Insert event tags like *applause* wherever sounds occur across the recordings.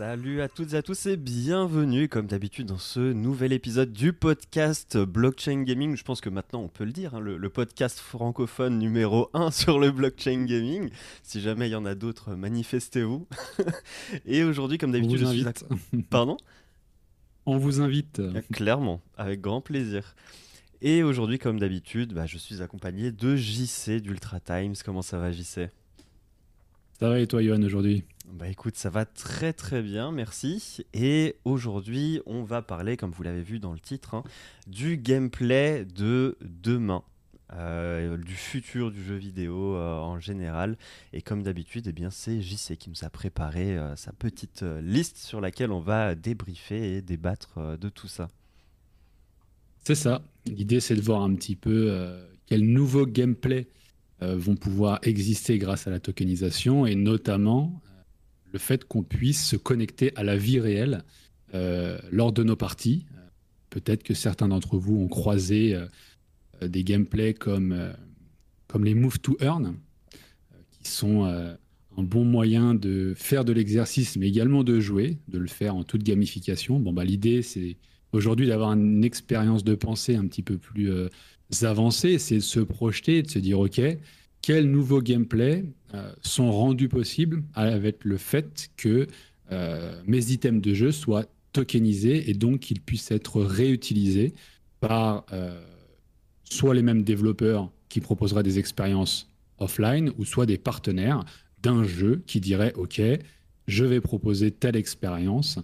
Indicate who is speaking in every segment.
Speaker 1: Salut à toutes et à tous et bienvenue comme d'habitude dans ce nouvel épisode du podcast Blockchain Gaming. Je pense que maintenant on peut le dire, hein, le, podcast francophone numéro 1 *laughs* sur le blockchain gaming. Si jamais il y en a d'autres, manifestez-vous. *laughs* et aujourd'hui comme d'habitude je suis... *laughs* Pardon?
Speaker 2: On vous invite.
Speaker 1: Clairement, avec grand plaisir. Et aujourd'hui comme d'habitude, bah, je suis accompagné de JC d'Ultra Times. Comment ça va JC
Speaker 2: ça va et toi, Johan, aujourd'hui
Speaker 1: Bah écoute, ça va très très bien, merci. Et aujourd'hui, on va parler, comme vous l'avez vu dans le titre, hein, du gameplay de demain. Euh, du futur du jeu vidéo euh, en général. Et comme d'habitude, eh bien, c'est JC qui nous a préparé euh, sa petite liste sur laquelle on va débriefer et débattre de tout ça.
Speaker 2: C'est ça. L'idée, c'est de voir un petit peu quel nouveau gameplay vont pouvoir exister grâce à la tokenisation et notamment euh, le fait qu'on puisse se connecter à la vie réelle euh, lors de nos parties. Peut-être que certains d'entre vous ont croisé des gameplays comme, comme les Move to Earn, qui sont un bon moyen de faire de l'exercice, mais également de jouer, de le faire en toute gamification. Bon, bah, L'idée, c'est aujourd'hui d'avoir une expérience de pensée un petit peu plus avancées, c'est de se projeter, de se dire, OK, quels nouveaux gameplays euh, sont rendus possibles avec le fait que euh, mes items de jeu soient tokenisés et donc qu'ils puissent être réutilisés par euh, soit les mêmes développeurs qui proposeraient des expériences offline ou soit des partenaires d'un jeu qui diraient OK, je vais proposer telle expérience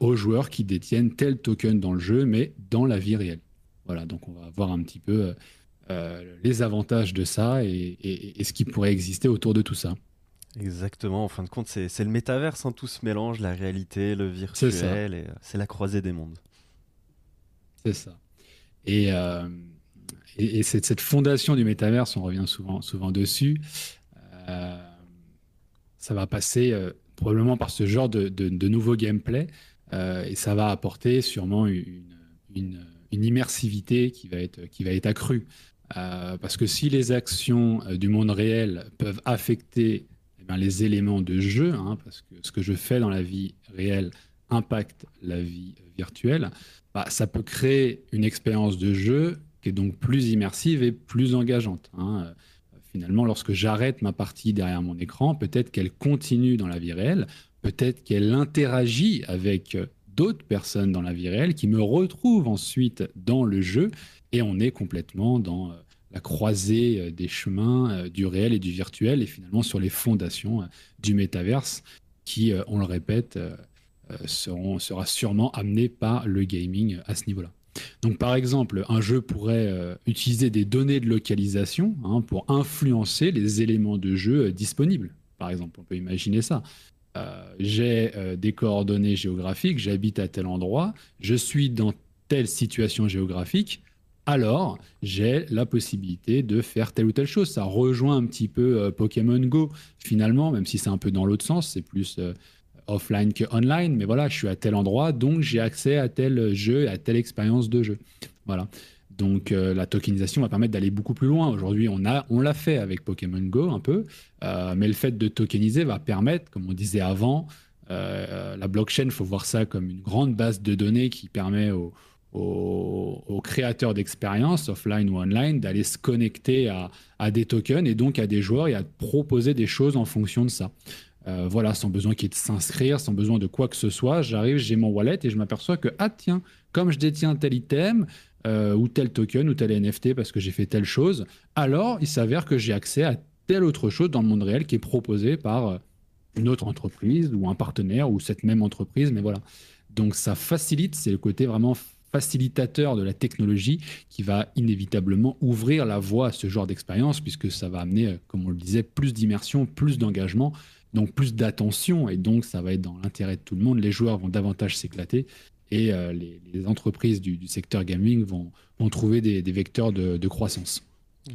Speaker 2: aux joueurs qui détiennent tel token dans le jeu, mais dans la vie réelle. Voilà, donc on va voir un petit peu euh, les avantages de ça et, ce qui pourrait exister autour de tout ça.
Speaker 1: Exactement, en fin de compte, c'est le métaverse, hein, tout se mélange, la réalité, le virtuel, euh, c'est la croisée des mondes.
Speaker 2: C'est ça. Et, euh, et, cette, fondation du métaverse, on revient souvent, souvent dessus, ça va passer probablement par ce genre de, de, nouveaux gameplay, et ça va apporter sûrement une, immersivité qui va être, qui va être accrue. Euh, parce que si les actions euh, du monde réel peuvent affecter eh les éléments de jeu, hein, parce que ce que je fais dans la vie réelle impacte la vie virtuelle, bah, ça peut créer une expérience de jeu qui est donc plus immersive et plus engageante. Hein. Euh, finalement, lorsque j'arrête ma partie derrière mon écran, peut-être qu'elle continue dans la vie réelle, peut-être qu'elle interagit avec d'autres personnes dans la vie réelle qui me retrouvent ensuite dans le jeu et on est complètement dans euh, la croisée euh, des chemins euh, du réel et du virtuel et finalement sur les fondations du métaverse qui, on le répète, sera sûrement amené par le gaming à ce niveau-là. Donc par exemple, un jeu pourrait utiliser des données de localisation hein, pour influencer les éléments de jeu disponibles. Par exemple, on peut imaginer ça. j'ai des coordonnées géographiques, j'habite à tel endroit, je suis dans telle situation géographique, alors j'ai la possibilité de faire telle ou telle chose. Ça rejoint un petit peu euh, Pokémon Go finalement, même si c'est un peu dans l'autre sens, c'est plus euh, offline que online. Mais voilà, je suis à tel endroit, donc j'ai accès à tel jeu, à telle expérience de jeu. Voilà. Donc euh, la tokenisation va permettre d'aller beaucoup plus loin. Aujourd'hui, on a, on l'a fait avec Pokémon Go un peu, mais le fait de tokeniser va permettre, comme on disait avant, la blockchain, faut voir ça comme une grande base de données qui permet aux, créateurs d'expériences, offline ou online, d'aller se connecter à, des tokens et donc à des joueurs et à proposer des choses en fonction de ça. Euh, voilà, sans besoin qu'il y ait de s'inscrire, sans besoin de quoi que ce soit, j'arrive, j'ai mon wallet et je m'aperçois que, ah tiens, comme je détiens tel item, euh, ou tel token, ou tel NFT parce que j'ai fait telle chose, alors il s'avère que j'ai accès à telle autre chose dans le monde réel qui est proposée par euh, une autre entreprise ou un partenaire ou cette même entreprise, mais voilà. Donc ça facilite, c'est le côté vraiment facilitateur de la technologie qui va inévitablement ouvrir la voie à ce genre d'expérience, puisque ça va amener, comme on le disait, plus d'immersion, plus d'engagement, donc plus d'attention, et donc ça va être dans l'intérêt de tout le monde. Les joueurs vont davantage s'éclater, et euh, les, entreprises du, secteur gaming vont, trouver des, vecteurs de croissance.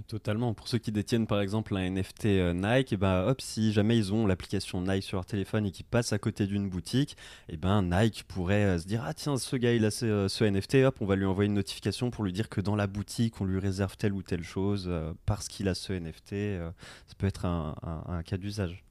Speaker 1: Totalement. Pour ceux qui détiennent par exemple un NFT euh, Nike, eh ben, hop, si jamais ils ont l'application Nike sur leur téléphone et qu'ils passent à côté d'une boutique, et eh ben Nike pourrait euh, se dire ah tiens ce gars il a ce, NFT, hop on va lui envoyer une notification pour lui dire que dans la boutique on lui réserve telle ou telle chose parce qu'il a ce NFT. ça peut être un, cas d'usage.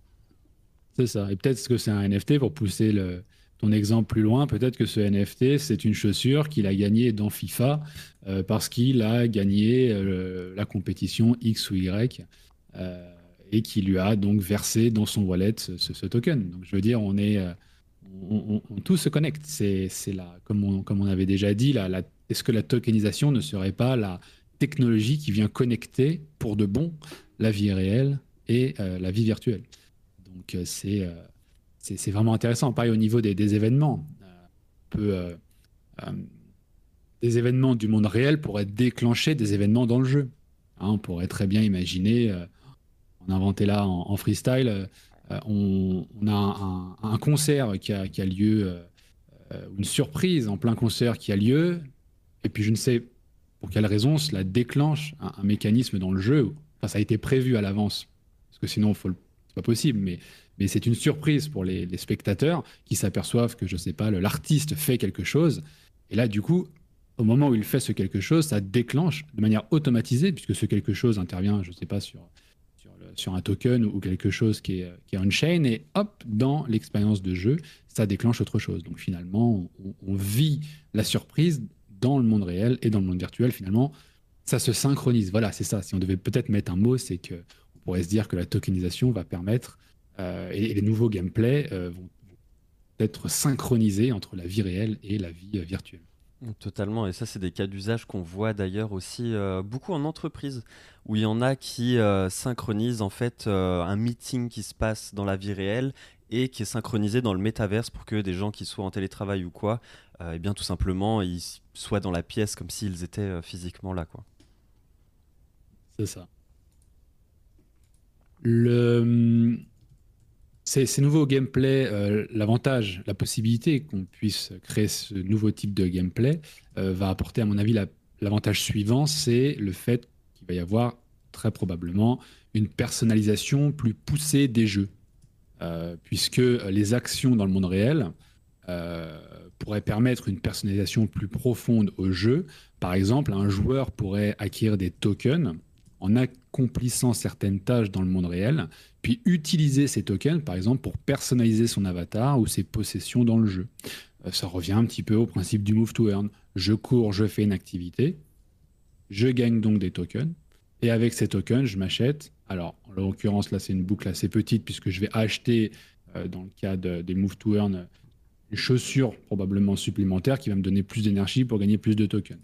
Speaker 2: C'est ça. Et peut-être que c'est un NFT pour pousser le, ton exemple plus loin. Peut-être que ce NFT, c'est une chaussure qu'il a gagnée dans FIFA euh, parce qu'il a gagné euh, la compétition X ou Y euh, et qui lui a donc versé dans son wallet ce, token. Donc je veux dire, on est, on, tout se connecte. C'est, là, comme on, comme on avait déjà dit, la, la, est-ce que la tokenisation ne serait pas la technologie qui vient connecter pour de bon la vie réelle et la vie virtuelle? Donc euh, euh, c'est c'est vraiment intéressant. Pareil au niveau des, événements. Euh, des événements du monde réel pourraient déclencher des événements dans le jeu. Hein, on pourrait très bien imaginer, on a inventé là en, freestyle, on, a un, concert qui a, qui a lieu, une surprise en plein concert qui a lieu, et puis je ne sais pour quelle raison cela déclenche un, mécanisme dans le jeu. Enfin, ça a été prévu à l'avance, parce que sinon, il faut le pas possible, mais, mais c'est une surprise pour les, spectateurs qui s'aperçoivent que, je sais pas, l'artiste fait quelque chose. Et là, du coup, au moment où il fait ce quelque chose, ça déclenche de manière automatisée, puisque ce quelque chose intervient, je sais pas, sur, sur, un token ou quelque chose qui est, qui est on-chain, et hop, dans l'expérience de jeu, ça déclenche autre chose. Donc finalement, on vit la surprise dans le monde réel et dans le monde virtuel, finalement, ça se synchronise. Voilà, c'est ça. Si on devait peut-être mettre un mot, c'est que pourrait se dire que la tokenisation va permettre, euh, et, les nouveaux gameplays euh, vont être synchronisés entre la vie réelle et la vie euh, virtuelle.
Speaker 1: Totalement, et ça c'est des cas d'usage qu'on voit d'ailleurs aussi beaucoup en entreprise, où il y en a qui synchronisent en fait un meeting qui se passe dans la vie réelle et qui est synchronisé dans le métaverse pour que des gens qui soient en télétravail ou quoi, et eh bien tout simplement ils soient dans la pièce comme s'ils étaient physiquement là quoi.
Speaker 2: C'est ça. Ces, nouveaux gameplay, euh, l'avantage, la possibilité qu'on puisse créer ce nouveau type de gameplay euh, va apporter, à mon avis, l'avantage suivant, c'est le fait qu'il va y avoir très probablement une personnalisation plus poussée des jeux. Euh, puisque les actions dans le monde réel pourraient permettre une personnalisation plus profonde au jeu. Par exemple, un joueur pourrait acquérir des tokens en accomplissant certaines tâches dans le monde réel, puis utiliser ces tokens, par exemple, pour personnaliser son avatar ou ses possessions dans le jeu. Euh, ça revient un petit peu au principe du move to earn. Je cours, je fais une activité, je gagne donc des tokens, et avec ces tokens, je m'achète. Alors, en l'occurrence, là, c'est une boucle assez petite, puisque je vais acheter, euh, dans le cas des move to earn, une chaussure probablement supplémentaire qui va me donner plus d'énergie pour gagner plus de tokens.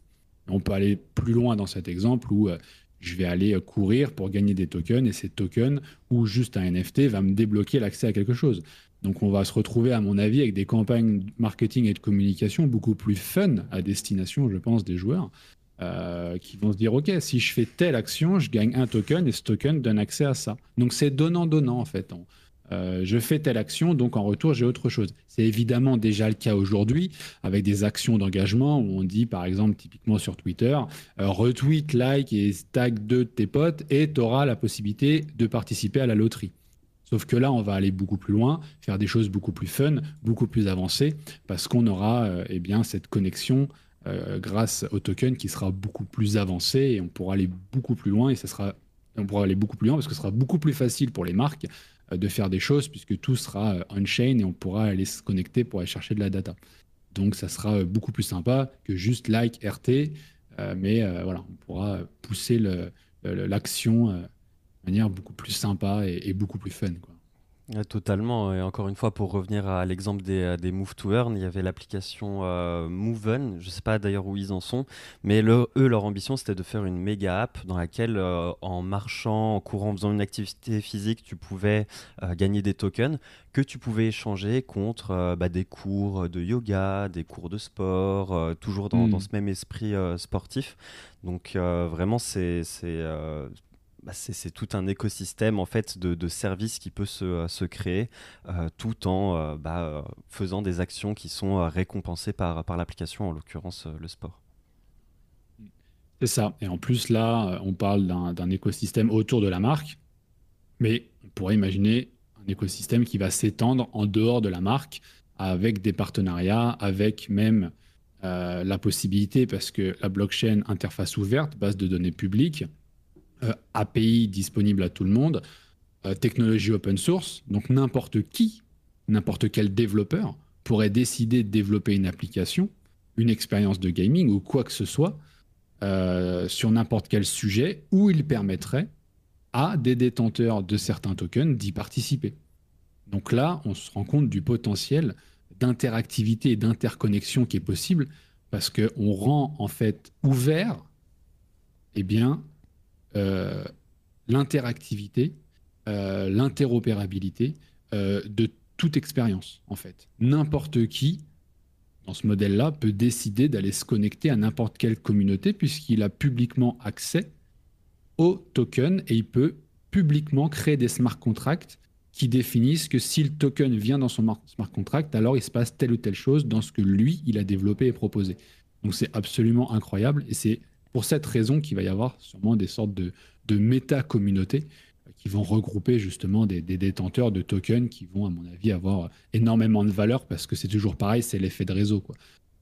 Speaker 2: On peut aller plus loin dans cet exemple où euh, je vais aller courir pour gagner des tokens et ces tokens ou juste un NFT va me débloquer l'accès à quelque chose. Donc on va se retrouver, à mon avis, avec des campagnes marketing et de communication beaucoup plus fun à destination, je pense, des joueurs, euh, qui vont se dire, OK, si je fais telle action, je gagne un token et ce token donne accès à ça. Donc c'est donnant-donnant, en fait. Euh, je fais telle action, donc en retour, j'ai autre chose. C'est évidemment déjà le cas aujourd'hui avec des actions d'engagement où on dit, par exemple, typiquement sur Twitter, euh, retweet, like et tag deux de tes potes et tu auras la possibilité de participer à la loterie. Sauf que là, on va aller beaucoup plus loin, faire des choses beaucoup plus fun, beaucoup plus avancées, parce qu'on aura euh, eh bien, cette connexion grâce au token qui sera beaucoup plus avancé et on pourra aller beaucoup plus loin et ça sera on pourra aller beaucoup plus loin parce que ce sera beaucoup plus facile pour les marques de faire des choses puisque tout sera euh, on-chain et on pourra aller se connecter pour aller chercher de la data. Donc ça sera euh, beaucoup plus sympa que juste like RT, mais voilà, on pourra pousser l'action de manière beaucoup plus sympa et, beaucoup plus fun.
Speaker 1: Totalement. Et encore une fois, pour revenir à l'exemple des, euh, des, Move to Earn, il y avait l'application euh, Moven. Je ne sais pas d'ailleurs où ils en sont, mais eux, leur ambition, c'était de faire une méga app dans laquelle, euh, en marchant, en courant, en faisant une activité physique, tu pouvais gagner des tokens que tu pouvais échanger contre bah, des cours de yoga, des cours de sport, toujours dans, dans, hmm. ce même esprit sportif. Donc vraiment, c'est bah, c'est tout un écosystème en fait de, services qui peut se, euh, créer euh, tout en euh, bah, faisant des actions qui sont récompensées par, l'application, en l'occurrence le sport.
Speaker 2: C'est ça. Et en plus, là, on parle d'un écosystème autour de la marque, mais on pourrait imaginer un écosystème qui va s'étendre en dehors de la marque avec des partenariats, avec même la possibilité, parce que la blockchain interface ouverte, base de données publiques, API disponible à tout le monde, technologie open source, donc n'importe qui, n'importe quel développeur pourrait décider de développer une application, une expérience de gaming ou quoi que ce soit sur n'importe quel sujet où il permettrait à des détenteurs de certains tokens d'y participer. Donc là, on se rend compte du potentiel d'interactivité et d'interconnexion qui est possible parce qu'on rend en fait ouvert eh bien, euh, l'interactivité, euh, l'interopérabilité euh, de toute expérience en fait. N'importe qui dans ce modèle-là peut décider d'aller se connecter à n'importe quelle communauté puisqu'il a publiquement accès au token et il peut publiquement créer des smart contracts qui définissent que si le token vient dans son smart contract, alors il se passe telle ou telle chose dans ce que lui, il a développé et proposé. Donc c'est absolument incroyable et c'est pour cette raison qu'il va y avoir sûrement des sortes de, de méta-communautés qui vont regrouper justement des, détenteurs de tokens qui vont, à mon avis, avoir énormément de valeur parce que c'est toujours pareil, c'est l'effet de réseau.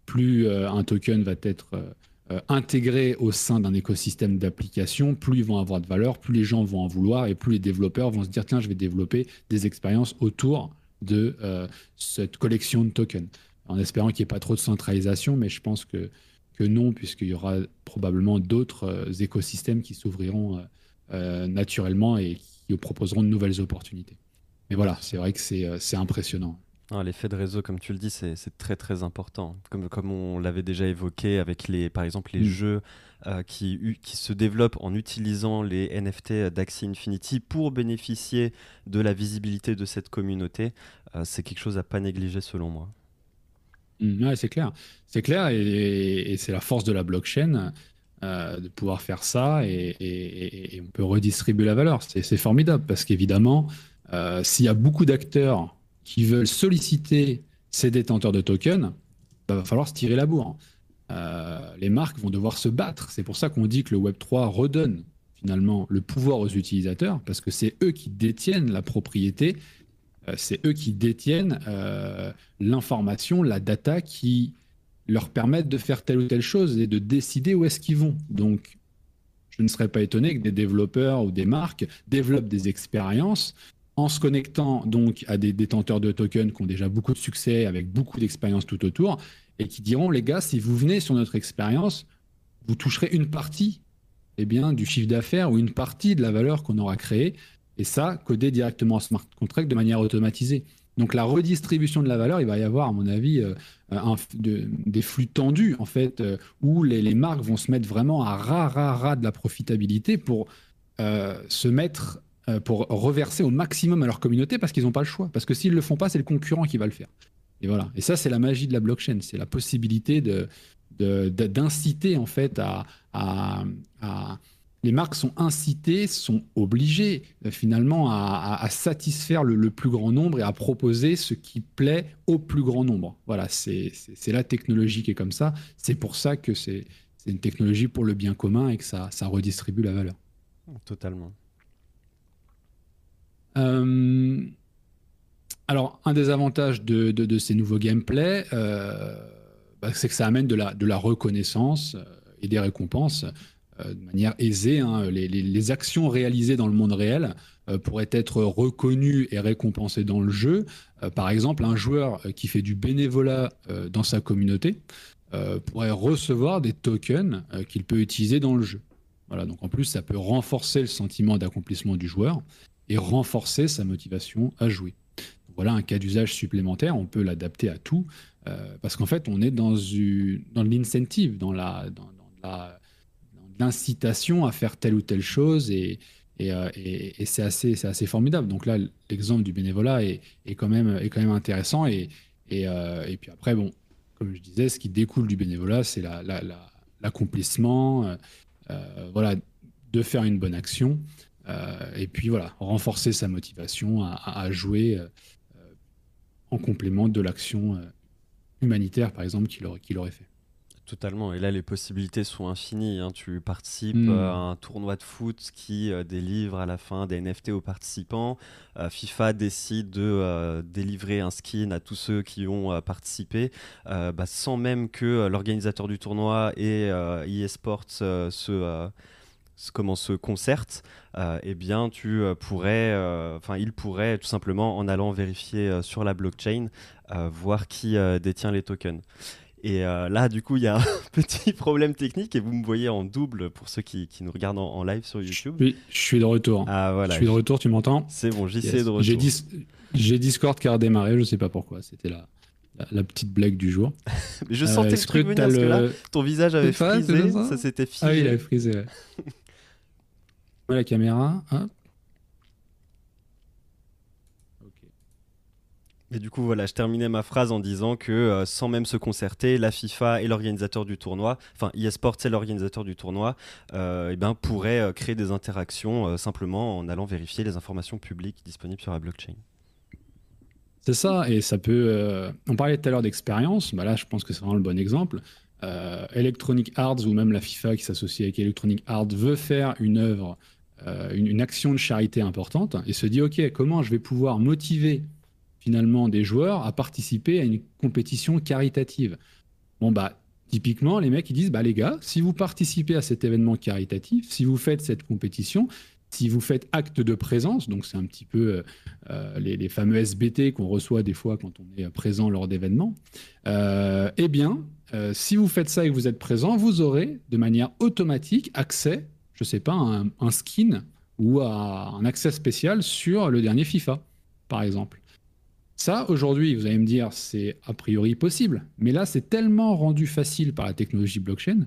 Speaker 2: Plus euh, un token va être euh, euh, intégrés au sein d'un écosystème d'applications, plus ils vont avoir de valeur, plus les gens vont en vouloir et plus les développeurs vont se dire tiens, je vais développer des expériences autour de euh, cette collection de tokens. En espérant qu'il n'y ait pas trop de centralisation, mais je pense que, que non, puisqu'il y aura probablement d'autres euh, écosystèmes qui s'ouvriront naturellement et qui proposeront de nouvelles opportunités. Mais voilà, c'est vrai que c'est impressionnant.
Speaker 1: Ah, l'effet de réseau, comme tu le dis, c'est très très important. Comme, comme on l'avait déjà évoqué avec les, par exemple les mm. jeux euh, qui, qui se développent en utilisant les NFT d'Axie Infinity pour bénéficier de la visibilité de cette communauté, euh, c'est quelque chose à pas négliger selon moi.
Speaker 2: Mm, c'est clair. C'est clair et, c'est la force de la blockchain. Euh, de pouvoir faire ça et, on peut redistribuer la valeur. C'est formidable parce qu'évidemment, s'il y a beaucoup d'acteurs qui veulent solliciter ces détenteurs de tokens, il bah, va falloir se tirer la bourre. Euh, les marques vont devoir se battre. C'est pour ça qu'on dit que le Web3 redonne finalement le pouvoir aux utilisateurs, parce que c'est eux qui détiennent la propriété, euh, c'est eux qui détiennent euh, l'information, la data qui leur permettent de faire telle ou telle chose et de décider où est-ce qu'ils vont. Donc, je ne serais pas étonné que des développeurs ou des marques développent des expériences en se connectant donc à des détenteurs de tokens qui ont déjà beaucoup de succès, avec beaucoup d'expérience tout autour, et qui diront, les gars, si vous venez sur notre expérience, vous toucherez une partie eh bien, du chiffre d'affaires ou une partie de la valeur qu'on aura créée, et ça, codé directement en smart contract de manière automatisée. Donc la redistribution de la valeur, il va y avoir, à mon avis, euh, des flux tendus, en fait, euh, où les, marques vont se mettre vraiment à ras, ras, de la profitabilité pour euh, se mettre pour reverser au maximum à leur communauté parce qu'ils n'ont pas le choix. Parce que s'ils ne le font pas, c'est le concurrent qui va le faire. Et voilà. Et ça, c'est la magie de la blockchain. C'est la possibilité de, d'inciter en fait à, les marques sont incitées, sont obligées euh, finalement à, satisfaire le, plus grand nombre et à proposer ce qui plaît au plus grand nombre. Voilà, c'est, la technologie qui est comme ça. C'est pour ça que c'est, une technologie pour le bien commun et que ça, ça redistribue la valeur.
Speaker 1: Totalement.
Speaker 2: Euh, alors, un des avantages de, ces nouveaux gameplays, euh, bah, c'est que ça amène de la, de la reconnaissance et des récompenses de manière aisée. Hein. Les, actions réalisées dans le monde réel pourraient être reconnues et récompensées dans le jeu. par exemple, un joueur qui fait du bénévolat dans sa communauté pourrait recevoir des tokens qu'il peut utiliser dans le jeu. Voilà, donc en plus, ça peut renforcer le sentiment d'accomplissement du joueur et renforcer sa motivation à jouer. Voilà un cas d'usage supplémentaire, on peut l'adapter à tout, euh, parce qu'en fait, on est dans, l'incentive, dans la, l'incitation à faire telle ou telle chose, et, et, euh, c'est assez, assez formidable. Donc là, l'exemple du bénévolat est, est, quand même, est quand même intéressant, et, et, euh, et puis après, bon, comme je disais, ce qui découle du bénévolat, c'est l'accomplissement, la, voilà, de faire une bonne action. Euh, et puis voilà, renforcer sa motivation à, jouer euh, en complément de l'action euh, humanitaire, par exemple, qu'il aurait, qu'il aurait fait.
Speaker 1: Totalement. Et là, les possibilités sont infinies. Hein. Tu participes hmm. à un tournoi de foot qui délivre à la fin des NFT aux participants. FIFA décide de délivrer un skin à tous ceux qui ont participé, bah, sans même que l'organisateur du tournoi et eSports se comment se concertent, eh bien, tu pourrais, enfin, il pourrait tout simplement, en allant vérifier sur la blockchain, voir qui détient les tokens. Et là, du coup, il y a un *laughs* petit problème technique et vous me voyez en double pour ceux qui, nous regardent en, live sur YouTube.
Speaker 2: Oui, je suis de retour.
Speaker 1: Ah, voilà.
Speaker 2: Je suis de retour, tu m'entends
Speaker 1: C'est bon, j'y sais de retour.
Speaker 2: J'ai Discord qui a redémarré, je sais pas pourquoi. C'était la, la, petite blague du jour. *laughs*
Speaker 1: Je sentais euh, le truc venir parce que là, ton visage avait frisé, ça, s'était figé.
Speaker 2: Ah oui, il avait frisé, *laughs* ouais. la caméra, hop.
Speaker 1: Et du coup, voilà, je terminais ma phrase en disant que euh, sans même se concerter, la FIFA et l'organisateur du tournoi, enfin eSports c'est l'organisateur du tournoi, euh, eh ben, pourraient euh, créer des interactions simplement en allant vérifier les informations publiques disponibles sur la blockchain.
Speaker 2: C'est ça, et ça peut. on parlait tout à l'heure d'expérience, bah là je pense que c'est vraiment le bon exemple. Electronic Arts ou même la FIFA qui s'associe avec Electronic Arts veut faire une œuvre, une action de charité importante et se dit ok, comment je vais pouvoir motiver finalement des joueurs à participer à une compétition caritative. Bon, bah, typiquement, les mecs, ils disent, bah, les gars, si vous participez à cet événement caritatif, si vous faites cette compétition, si vous faites acte de présence, donc c'est un petit peu euh, euh, les, fameux SBT qu'on reçoit des fois quand on est présent lors d'événements, euh, eh bien, si vous faites ça et que vous êtes présent, vous aurez de manière automatique accès, je ne sais pas, à un skin ou à un accès spécial sur le dernier FIFA, par exemple. Ça, aujourd'hui, vous allez me dire, c'est a priori possible. Mais là, c'est tellement rendu facile par la technologie blockchain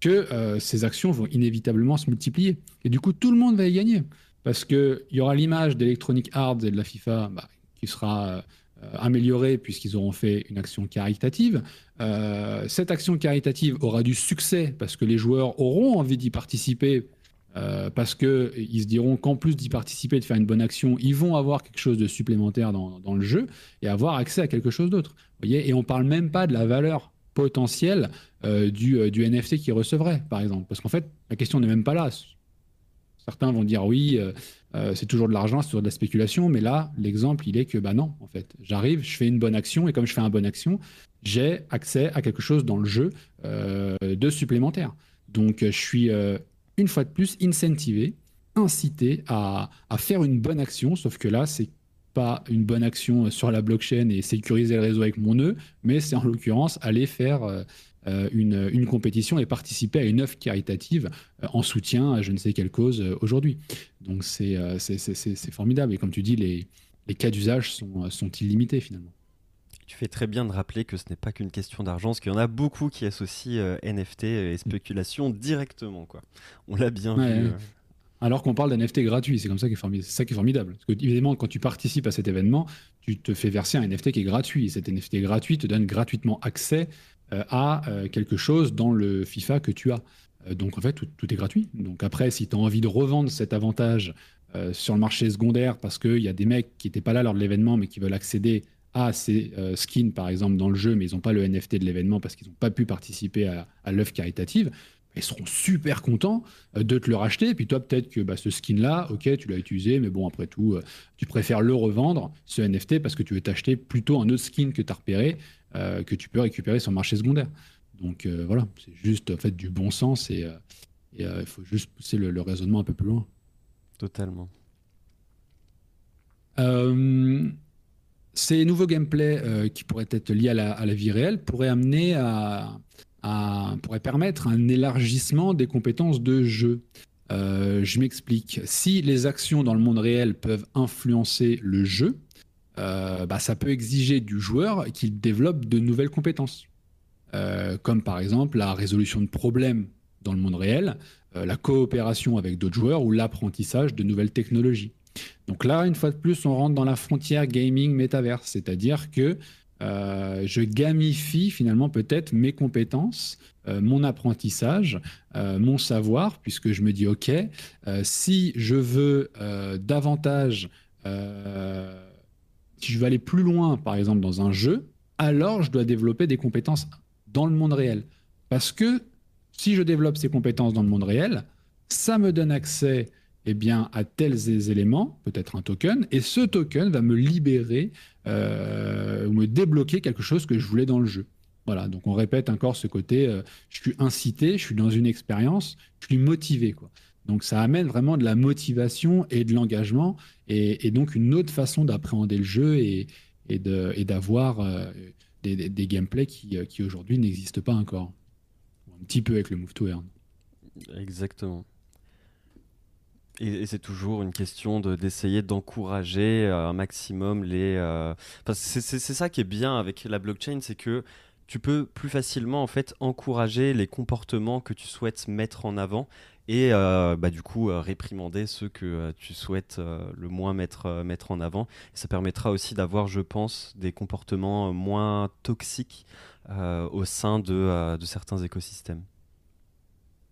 Speaker 2: que euh, ces actions vont inévitablement se multiplier. Et du coup, tout le monde va y gagner. Parce qu'il y aura l'image d'Electronic Arts et de la FIFA bah, qui sera euh, améliorée puisqu'ils auront fait une action caritative. Euh, cette action caritative aura du succès parce que les joueurs auront envie d'y participer euh, parce qu'ils se diront qu'en plus d'y participer, de faire une bonne action, ils vont avoir quelque chose de supplémentaire dans, le jeu et avoir accès à quelque chose d'autre. Et on ne parle même pas de la valeur potentielle euh, du, euh, NFT qu'ils recevraient, par exemple. Parce qu'en fait, la question n'est même pas là. Certains vont dire oui, c'est toujours de l'argent, c'est toujours de la spéculation, mais là, l'exemple, il est que bah non, en fait, j'arrive, je fais une bonne action, et comme je fais une bonne action, j'ai accès à quelque chose dans le jeu de supplémentaire. Donc, je suis une fois de plus, incentiver, inciter à, faire une bonne action, sauf que là, c'est pas une bonne action sur la blockchain et sécuriser le réseau avec mon nœud, mais c'est en l'occurrence aller faire euh, euh, une, compétition et participer à une œuvre caritative euh, en soutien à je ne sais quelle cause aujourd'hui. Donc c'est formidable. Et comme tu dis, les, les cas d'usage sont, sont illimités finalement.
Speaker 1: Tu fais très bien de rappeler que ce n'est pas qu'une question d'argent, parce qu'il y en a beaucoup qui associent euh, NFT et spéculation directement. Quoi. On l'a bien vu. Euh.
Speaker 2: Alors qu'on parle d'NFT gratuit, c'est comme ça qui est formidable. C'est ça qui est formidable. Parce que évidemment, quand tu participes à cet événement, tu te fais verser un NFT qui est gratuit. Et cet NFT gratuit te donne gratuitement accès euh, à quelque chose dans le FIFA que tu as. donc en fait, tout, tout, est gratuit. Donc après, si tu as envie de revendre cet avantage sur le marché secondaire parce qu'il y a des mecs qui n'étaient pas là lors de l'événement mais qui veulent accéder à ces euh, skins, par exemple, dans le jeu, mais ils n'ont pas le NFT de l'événement parce qu'ils n'ont pas pu participer à, à l'œuvre caritative, ils seront super contents euh, de te le racheter. Et puis toi, peut-être que bah, ce skin-là, ok, tu l'as utilisé, mais bon, après tout, euh, tu préfères le revendre, ce NFT, parce que tu veux t'acheter plutôt un autre skin que tu as repéré, que tu peux récupérer sur le marché secondaire. Donc voilà, c'est juste en fait du bon sens et il faut juste pousser le, le, raisonnement un peu plus loin.
Speaker 1: Totalement.
Speaker 2: Ces nouveaux gameplays euh, qui pourraient être liés à la, vie réelle pourraient amener à, pourraient permettre un élargissement des compétences de jeu. Euh, je m'explique. Si les actions dans le monde réel peuvent influencer le jeu, euh, bah, ça peut exiger du joueur qu'il développe de nouvelles compétences, comme par exemple la résolution de problèmes dans le monde réel, la coopération avec d'autres joueurs ou l'apprentissage de nouvelles technologies. Donc là, une fois de plus, on rentre dans la frontière gaming-métaverse, c'est-à-dire que euh, je gamifie finalement peut-être mes compétences, euh, mon apprentissage, euh, mon savoir, puisque je me dis, OK, si je veux davantage, si je veux aller plus loin, par exemple, dans un jeu, alors je dois développer des compétences dans le monde réel. Parce que si je développe ces compétences dans le monde réel, ça me donne accès eh bien, à tels éléments, peut-être un token, et ce token va me libérer euh, ou me débloquer quelque chose que je voulais dans le jeu. Voilà, donc on répète encore ce côté, euh, je suis incité, je suis dans une expérience, je suis motivé. Donc ça amène vraiment de la motivation et de l'engagement et, donc une autre façon d'appréhender le jeu et, et d'avoir euh, des, des, gameplays qui, qui aujourd'hui n'existent pas encore. Un petit peu avec le Move to Earn.
Speaker 1: Exactement. Et, c'est toujours une question d'essayer d'encourager euh, un maximum les. Euh, c'est ça qui est bien avec la blockchain, c'est que tu peux plus facilement en fait encourager les comportements que tu souhaites mettre en avant et euh, bah, du coup réprimander ceux que tu souhaites le moins mettre, mettre en avant. ça permettra aussi d'avoir, je pense, des comportements moins toxiques au sein de, de certains écosystèmes.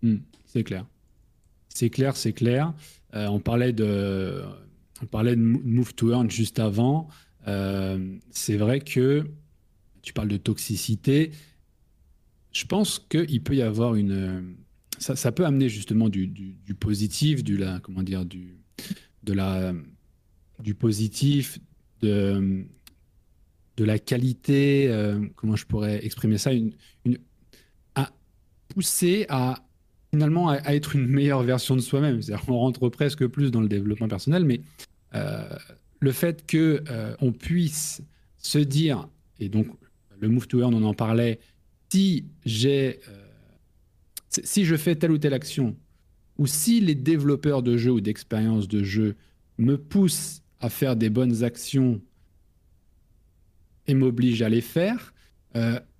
Speaker 2: Hmm, c'est clair. C'est clair, c'est clair. Euh, on, parlait de, on parlait de Move to Earn juste avant. Euh, c'est vrai que tu parles de toxicité. Je pense qu'il peut y avoir une. Ça, peut amener justement du, positif, du la, comment dire, du, de la, du positif, de, de la qualité. Euh, comment je pourrais exprimer ça une, une, à pousser à finalement à, être une meilleure version de soi-même. On rentre presque plus dans le développement personnel, mais euh, le fait que euh, on puisse se dire, et donc le move to earn, on en parlait, si j'ai, euh, si je fais telle ou telle action, ou si les développeurs de jeux ou d'expériences de jeux me poussent à faire des bonnes actions et m'obligent à les faire,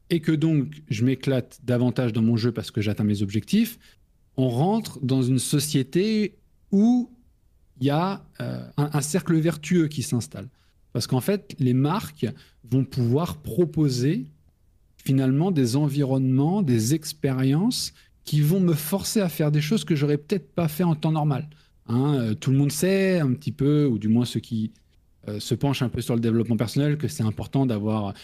Speaker 2: et que donc je m'éclate davantage dans mon jeu parce que j'atteins mes objectifs, on rentre dans une société où il y a euh, un, cercle vertueux qui s'installe. Parce qu'en fait, les marques vont pouvoir proposer finalement des environnements, des expériences qui vont me forcer à faire des choses que j'aurais peut-être pas fait en temps normal. Hein. Euh, tout le monde sait un petit peu, ou du moins ceux qui euh, se penchent un peu sur le développement personnel, que c'est important d'avoir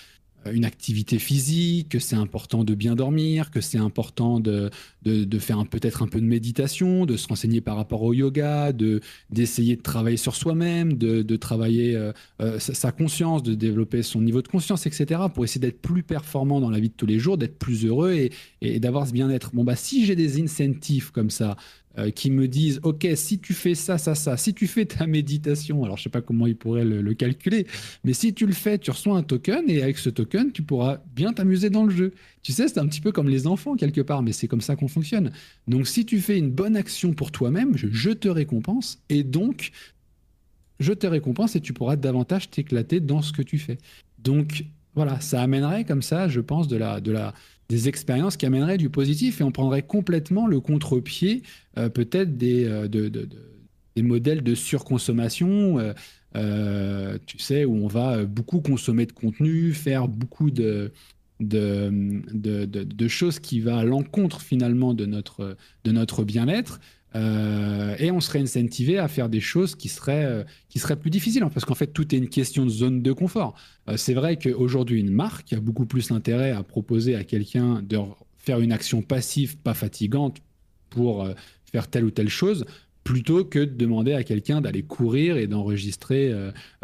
Speaker 2: une activité physique, que c'est important de bien dormir, que c'est important de, de, faire peut-être un peu de méditation, de se renseigner par rapport au yoga, de d'essayer de travailler sur soi-même, de, de travailler euh, euh, sa, conscience, de développer son niveau de conscience, etc. pour essayer d'être plus performant dans la vie de tous les jours, d'être plus heureux et, et d'avoir ce bien-être. Bon, bah, si j'ai des incentives comme ça, euh, qui me disent ok si tu fais ça ça ça si tu fais ta méditation alors je sais pas comment ils pourraient le, calculer mais si tu le fais tu reçois un token et avec ce token tu pourras bien t'amuser dans le jeu. Tu sais c'est un petit peu comme les enfants quelque part mais c'est comme ça qu'on fonctionne. Donc si tu fais une bonne action pour toi-même je, te récompense et donc je te récompense et tu pourras davantage t'éclater dans ce que tu fais. Donc voilà ça amènerait comme ça je pense de la de la des expériences qui amèneraient du positif et on prendrait complètement le contre-pied euh, peut-être des, euh, des modèles de surconsommation, euh, tu sais, où on va beaucoup consommer de contenu, faire beaucoup de, choses qui va à l'encontre finalement de de notre bien-être. Euh, et on serait incentivé à faire des choses qui seraient, euh, qui seraient plus difficiles, hein, parce qu'en fait, tout est une question de zone de confort. Euh, c'est vrai qu'aujourd'hui, une marque a beaucoup plus intérêt à proposer à quelqu'un de faire une action passive, pas fatigante, pour faire telle ou telle chose, plutôt que de demander à quelqu'un d'aller courir et d'enregistrer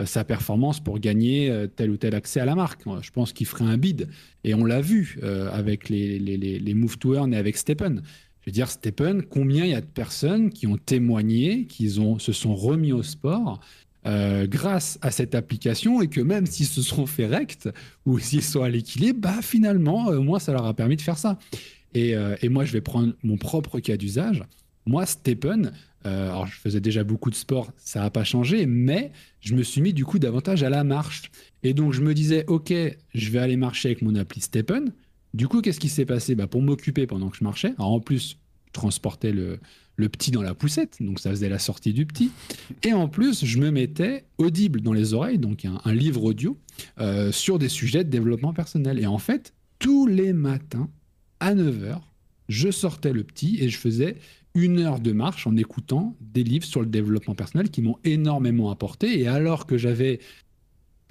Speaker 2: sa performance pour gagner tel ou tel accès à la marque. Je pense qu'il ferait un bid. Et on l'a vu avec les, les, Move to Earn et avec Stephen. Je veux dire, Stephen, combien il y a de personnes qui ont témoigné, qui se sont remis au sport euh, grâce à cette application et que même s'ils se sont fait rect ou s'ils sont à l'équilibre, bah finalement, euh, moi, ça leur a permis de faire ça. Et, euh, et moi, je vais prendre mon propre cas d'usage. Moi, Stephen, alors je faisais déjà beaucoup de sport, ça n'a pas changé, mais je me suis mis du coup davantage à la marche. Et donc, je me disais, OK, je vais aller marcher avec mon appli Stephen. Du coup, qu'est-ce qui s'est passé? Bah, Pour m'occuper pendant que je marchais, en plus, je transportais le, petit dans la poussette, donc ça faisait la sortie du petit. Et en plus, je me mettais audible dans les oreilles, donc un, livre audio, euh, sur des sujets de développement personnel. Et en fait, tous les matins, à 9h, je sortais le petit et je faisais une heure de marche en écoutant des livres sur le développement personnel qui m'ont énormément apporté. Et alors que j'avais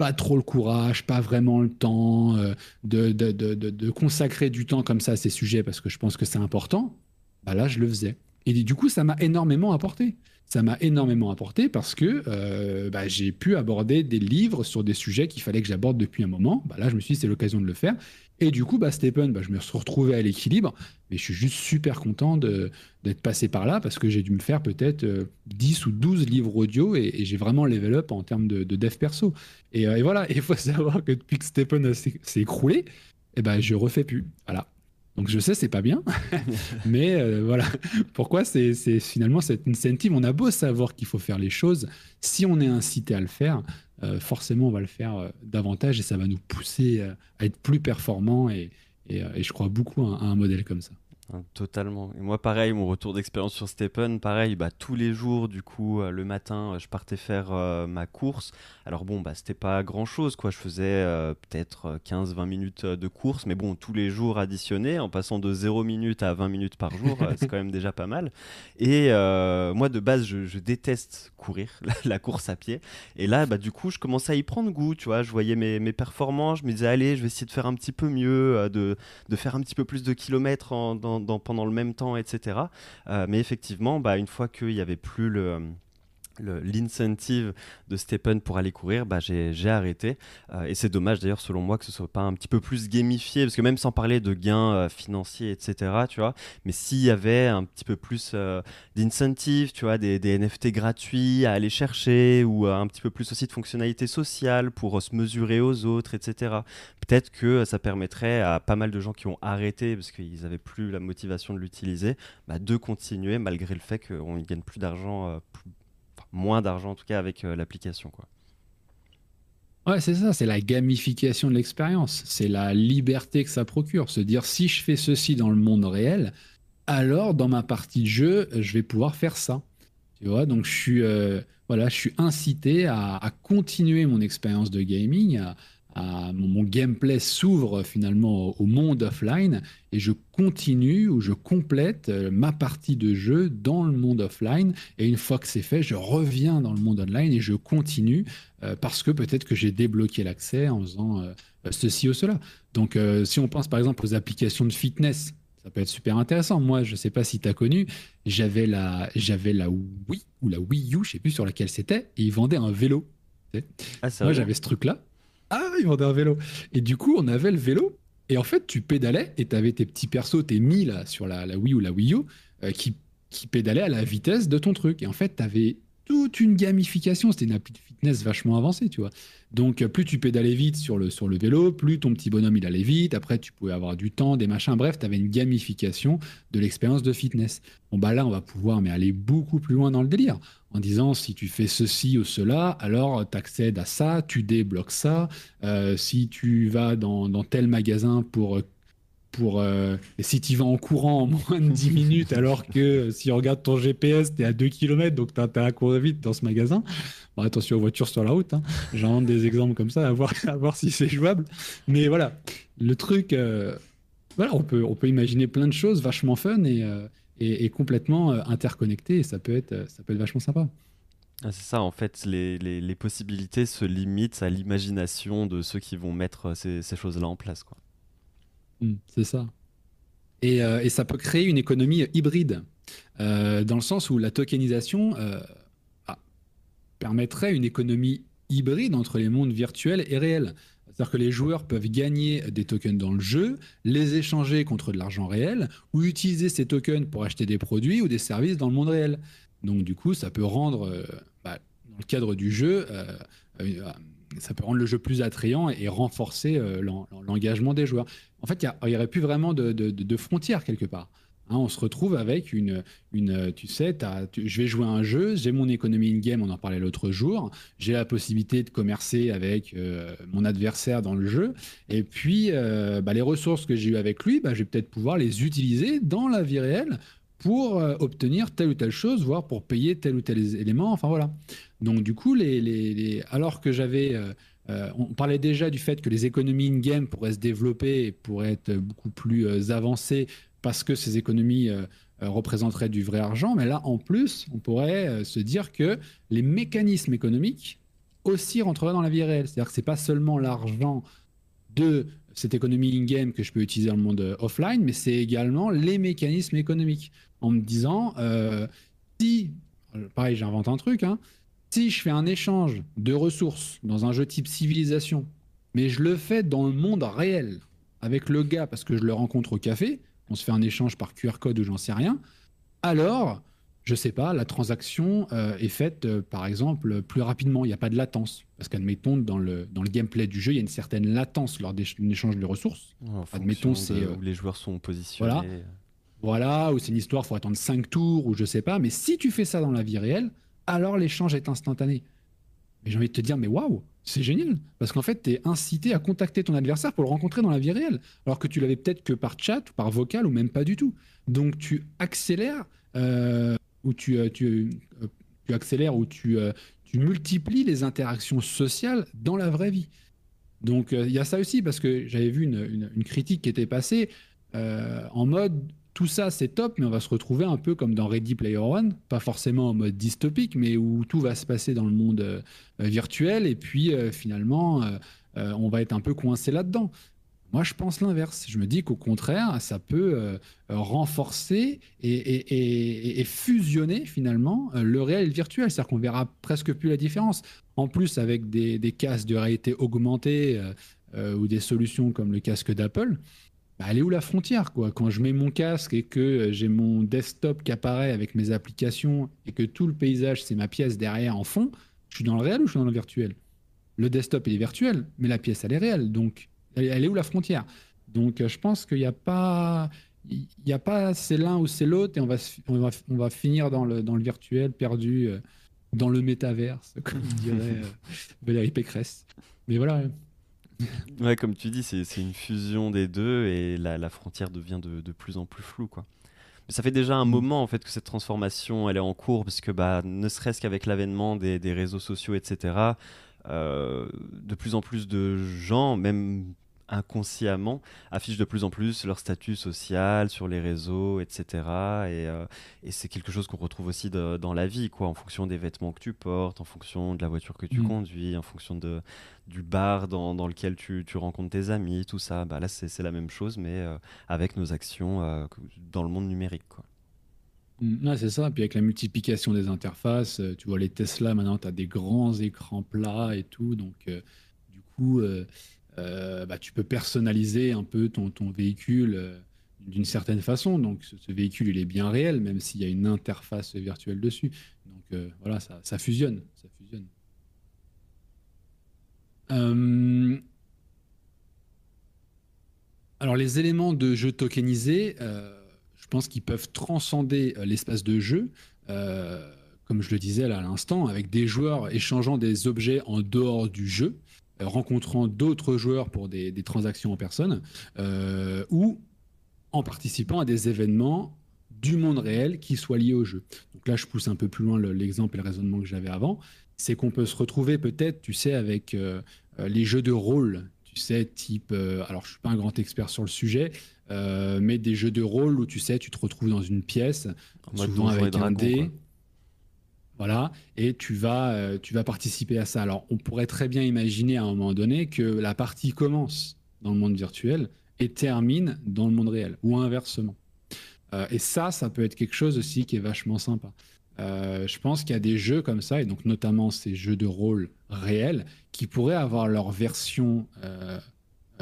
Speaker 2: pas trop le courage, pas vraiment le temps euh, de, de, consacrer du temps comme ça à ces sujets parce que je pense que c'est important, bah là je le faisais. Et du coup, ça m'a énormément apporté. Ça m'a énormément apporté parce que euh, bah, j'ai pu aborder des livres sur des sujets qu'il fallait que j'aborde depuis un moment. Bah, là, je me suis dit, c'est l'occasion de le faire. Et du coup, bah, Stephen, bah, je me suis retrouvé à l'équilibre. Mais je suis juste super content d'être passé par là parce que j'ai dû me faire peut-être 10 euh, ou 12 livres audio et, j'ai vraiment level up en termes de, dev perso. Et, euh, voilà, il faut *laughs* savoir que depuis que Stephen s'est écroulé, eh ben, je refais plus. Voilà. Donc je sais, c'est pas bien, *laughs* mais euh, voilà. Pourquoi c'est finalement cette incentive? On a beau savoir qu'il faut faire les choses, si on est incité à le faire, euh, forcément on va le faire euh, davantage et ça va nous pousser à être plus performant et, et, je crois beaucoup à un modèle comme ça.
Speaker 1: Hein, totalement. Et moi, pareil, mon retour d'expérience sur Stephen, pareil, bah, tous les jours, du coup, euh, le matin, euh, je partais faire euh, ma course. Alors bon, bah, c'était pas grand chose, quoi. Je faisais peut-être 15-20 minutes de course, mais bon, tous les jours additionnés, en passant de 0 minutes à 20 minutes par jour, c'est quand même déjà pas mal. Et moi, de base, je, déteste courir, *laughs* la, course à pied. Et là, bah, du coup, je commençais à y prendre goût, tu vois. Je voyais mes, mes performances, je me disais, allez, je vais essayer de faire un petit peu mieux, de, de faire un petit peu plus de kilomètres en, dans pendant le même temps, etc. Euh, mais effectivement, bah, une fois qu'il n'y avait plus le l'incentive de Stephen pour aller courir, bah, j'ai arrêté. Euh, et c'est dommage d'ailleurs, selon moi, que ce soit pas un petit peu plus gamifié, parce que même sans parler de gains euh, financiers, etc., tu vois, mais s'il y avait un petit peu plus euh, d'incentive, tu vois, des, NFT gratuits à aller chercher, ou un petit peu plus aussi de fonctionnalités sociales pour se mesurer aux autres, etc., peut-être que ça permettrait à pas mal de gens qui ont arrêté, parce qu'ils n'avaient plus la motivation de l'utiliser, bah, de continuer malgré le fait qu'on ne gagne plus d'argent moins d'argent en tout cas avec euh, l'application. quoi.
Speaker 2: Ouais, c'est ça, c'est la gamification de l'expérience, c'est la liberté que ça procure. Se dire si je fais ceci dans le monde réel, alors dans ma partie de jeu, je vais pouvoir faire ça. Tu vois, donc je suis, euh, voilà, je suis incité à, à continuer mon expérience de gaming, à, mon, gameplay s'ouvre finalement au, monde offline et je continue ou je complète euh, ma partie de jeu dans le monde offline. Et une fois que c'est fait, je reviens dans le monde online et je continue euh, parce que peut-être que j'ai débloqué l'accès en faisant euh, ceci ou cela. Donc, si on pense par exemple aux applications de fitness, ça peut être super intéressant. Moi, je ne sais pas si tu as connu, j'avais la, j'avais la Wii ou la Wii U, je sais plus sur laquelle c'était, et ils vendaient un vélo. Ah, Moi, j'avais ce truc-là. Ah, ils vendaient un vélo. Et du coup, on avait le vélo. Et en fait, tu pédalais et tu avais tes petits persos, tes mis là, sur la, Wii ou la Wii U, euh, qui, qui pédalaient à la vitesse de ton truc. Et en fait, tu avais toute une gamification. C'était une appli de fitness vachement avancée, tu vois. Donc, plus tu pédalais vite sur le, sur le vélo, plus ton petit bonhomme il allait vite. Après, tu pouvais avoir du temps, des machins. Bref, tu avais une gamification de l'expérience de fitness. Bon, bah là, on va pouvoir mais aller beaucoup plus loin dans le délire en disant si tu fais ceci ou cela, alors tu accèdes à ça, tu débloques ça. Euh, si tu vas dans, tel magasin pour pour euh, si tu vas en courant en *laughs* moins de 10 minutes, alors que si on regarde ton GPS, tu es à 2 km, donc tu as, à courir vite dans ce magasin. Bon, attention aux voitures sur la route, hein. j'en des exemples comme ça, à voir, à voir si c'est jouable. Mais voilà, le truc, euh, voilà, on peut, on peut imaginer plein de choses vachement fun et, euh, et, complètement interconnectées, et ça peut être, ça peut être vachement sympa.
Speaker 1: Ah, c'est ça, en fait, les, les, les, possibilités se limitent à l'imagination de ceux qui vont mettre ces, ces choses-là en place. Quoi.
Speaker 2: Mm, c'est ça. Euh, et, ça peut créer une économie hybride, euh, dans le sens où la tokenisation euh, ah, permettrait une économie hybride entre les mondes virtuels et réels. C'est-à-dire que les joueurs peuvent gagner des tokens dans le jeu, les échanger contre de l'argent réel, ou utiliser ces tokens pour acheter des produits ou des services dans le monde réel. Donc du coup, ça peut rendre, bah, dans le cadre du jeu, ça peut rendre le jeu plus attrayant et, renforcer euh, l'engagement des joueurs. En fait, il n'y aurait plus vraiment de, frontières quelque part. Hein, on se retrouve avec une, tu sais, je vais jouer à un jeu, j'ai mon économie in-game, on en parlait l'autre jour, j'ai la possibilité de commercer avec euh, mon adversaire dans le jeu, et puis euh, bah, les ressources que j'ai eues avec lui, bah, je vais peut-être pouvoir les utiliser dans la vie réelle pour obtenir telle ou telle chose, voire pour payer tel ou tel élément, enfin voilà. Donc du coup, alors que j'avais... Euh, euh, on parlait déjà du fait que les économies in-game pourraient se développer et pourraient être beaucoup plus euh, avancées parce que ces économies représenteraient du vrai argent. Mais là, en plus, on pourrait se dire que les mécanismes économiques aussi rentreraient dans la vie réelle. C'est-à-dire que ce n'est pas seulement l'argent de cette économie in-game que je peux utiliser dans le monde offline, mais c'est également les mécanismes économiques. En me disant, si, pareil, j'invente un truc, hein, si je fais un échange de ressources dans un jeu type civilisation, mais je le fais dans le monde réel, avec le gars parce que je le rencontre au café, on se fait un échange par QR code ou j'en sais rien, alors, je sais pas, la transaction euh, est faite, euh, par exemple, plus rapidement. Il n'y a pas de latence. Parce qu'admettons, dans le, dans le gameplay du jeu, il y a une certaine latence lors d'un échange de ressources.
Speaker 1: admettons, c'est. Euh, où les joueurs sont positionnés.
Speaker 2: Voilà. Voilà, ou c'est une histoire, il faut attendre 5 tours, ou je sais pas. Mais si tu fais ça dans la vie réelle, alors l'échange est instantané. Mais j'ai envie de te dire, mais waouh, c'est génial. Parce qu'en fait, tu es incité à contacter ton adversaire pour le rencontrer dans la vie réelle. Alors que tu l'avais peut-être que par chat, ou par vocal, ou même pas du tout. Donc tu accélères, euh, ou tu, euh, tu, euh, tu, accélères, ou tu, tu multiplies les interactions sociales dans la vraie vie. Donc il y a ça aussi, parce que j'avais vu une, une, critique qui était passée en mode tout ça, c'est top, mais on va se retrouver un peu comme dans Ready Player One, pas forcément en mode dystopique, mais où tout va se passer dans le monde euh, virtuel, et puis euh, finalement, euh, on va être un peu coincé là-dedans. Moi, je pense l'inverse. Je me dis qu'au contraire, ça peut renforcer et, fusionner finalement le réel et le virtuel. C'est-à-dire qu'on verra presque plus la différence. En plus, avec des, des casques de réalité augmentée ou des solutions comme le casque d'Apple, bah, elle est où la frontière quoi? Quand je mets mon casque et que euh, j'ai mon desktop qui apparaît avec mes applications et que tout le paysage c'est ma pièce derrière en fond, je suis dans le réel ou je suis dans le virtuel? Le desktop il est virtuel, mais la pièce elle est réelle. Donc elle, est où la frontière? Donc euh, je pense qu'il n'y a pas il n'y a pas c'est l'un ou c'est l'autre et on va, on va, on va finir dans le, dans le virtuel perdu euh, dans le métaverse comme dirait *laughs* Valérie Pécresse. Mais voilà,
Speaker 1: ouais, comme tu dis, c'est une fusion des deux et la, frontière devient de, plus en plus floue, quoi. Mais ça fait déjà un mm. moment en fait que cette transformation elle est en cours parce que bah, ne serait-ce qu'avec l'avènement des, réseaux sociaux, etc. Euh, de plus en plus de gens, même inconsciemment affichent de plus en plus leur statut social sur les réseaux, etc. Euh, et, c'est quelque chose qu'on retrouve aussi dans la vie, quoi, en fonction des vêtements que tu portes, en fonction de la voiture que tu mm. conduis, en fonction de, du bar dans, lequel tu, rencontres tes amis, tout ça. Bah, là, c'est la même chose, mais euh, avec nos actions euh, dans le monde numérique. Quoi.
Speaker 2: Mm, c'est ça. Puis avec la multiplication des interfaces, tu vois, les Tesla, maintenant, tu as des grands écrans plats et tout. Donc, du coup, bah, tu peux personnaliser un peu ton, véhicule euh, d'une certaine façon. Donc ce, véhicule, il est bien réel, même s'il y a une interface virtuelle dessus. Donc euh, voilà, ça, fusionne. Ça fusionne. alors les éléments de jeu tokenisés, je pense qu'ils peuvent transcender l'espace de jeu comme je le disais à l'instant, avec des joueurs échangeant des objets en dehors du jeu. Euh, rencontrant d'autres joueurs pour des, transactions en personne, euh, ou en participant à des événements du monde réel qui soient liés au jeu. Donc là, je pousse un peu plus loin l'exemple et le raisonnement que j'avais avant. C'est qu'on peut se retrouver peut-être, tu sais, avec euh, les jeux de rôle, tu sais, type... alors, je suis pas un grand expert sur le sujet, mais des jeux de rôle où, tu sais, tu te retrouves dans une pièce, souvent avec un dé. Voilà, et tu vas, euh, tu vas participer à ça. Alors, on pourrait très bien imaginer à un moment donné que la partie commence dans le monde virtuel et termine dans le monde réel, ou inversement. Euh, et ça, ça peut être quelque chose aussi qui est vachement sympa. Euh, je pense qu'il y a des jeux comme ça, et donc notamment ces jeux de rôle réels, qui pourraient avoir leur version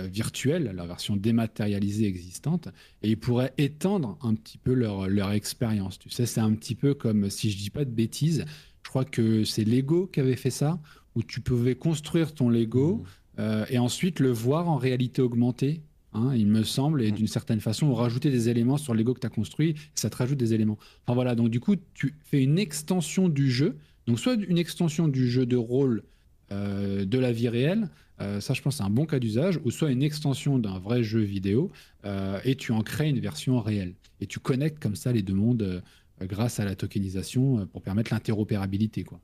Speaker 2: virtuelle, la version dématérialisée existante, et ils pourraient étendre un petit peu leur, leur expérience. Tu sais, c'est un petit peu comme, si je dis pas de bêtises, je crois que c'est Lego qui avait fait ça, où tu pouvais construire ton Lego mmh. euh, et ensuite le voir en réalité augmentée. Hein, il me semble, et mmh. d'une certaine façon, rajouter des éléments sur Lego que tu as construit, ça te rajoute des éléments. Enfin voilà, donc du coup, tu fais une extension du jeu, donc soit une extension du jeu de rôle euh, de la vie réelle, euh, ça, je pense, c'est un bon cas d'usage, ou soit une extension d'un vrai jeu vidéo, euh, et tu en crées une version réelle. Et tu connectes comme ça les deux mondes grâce à la tokenisation pour permettre l'interopérabilité. quoi.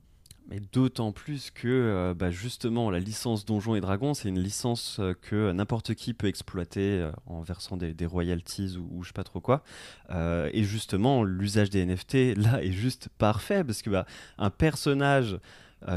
Speaker 1: Mais d'autant plus que bah, justement la licence Donjons et Dragons, c'est une licence que n'importe qui peut exploiter en versant des, royalties ou, je sais pas trop quoi. et justement, l'usage des NFT là est juste parfait parce que bah, un personnage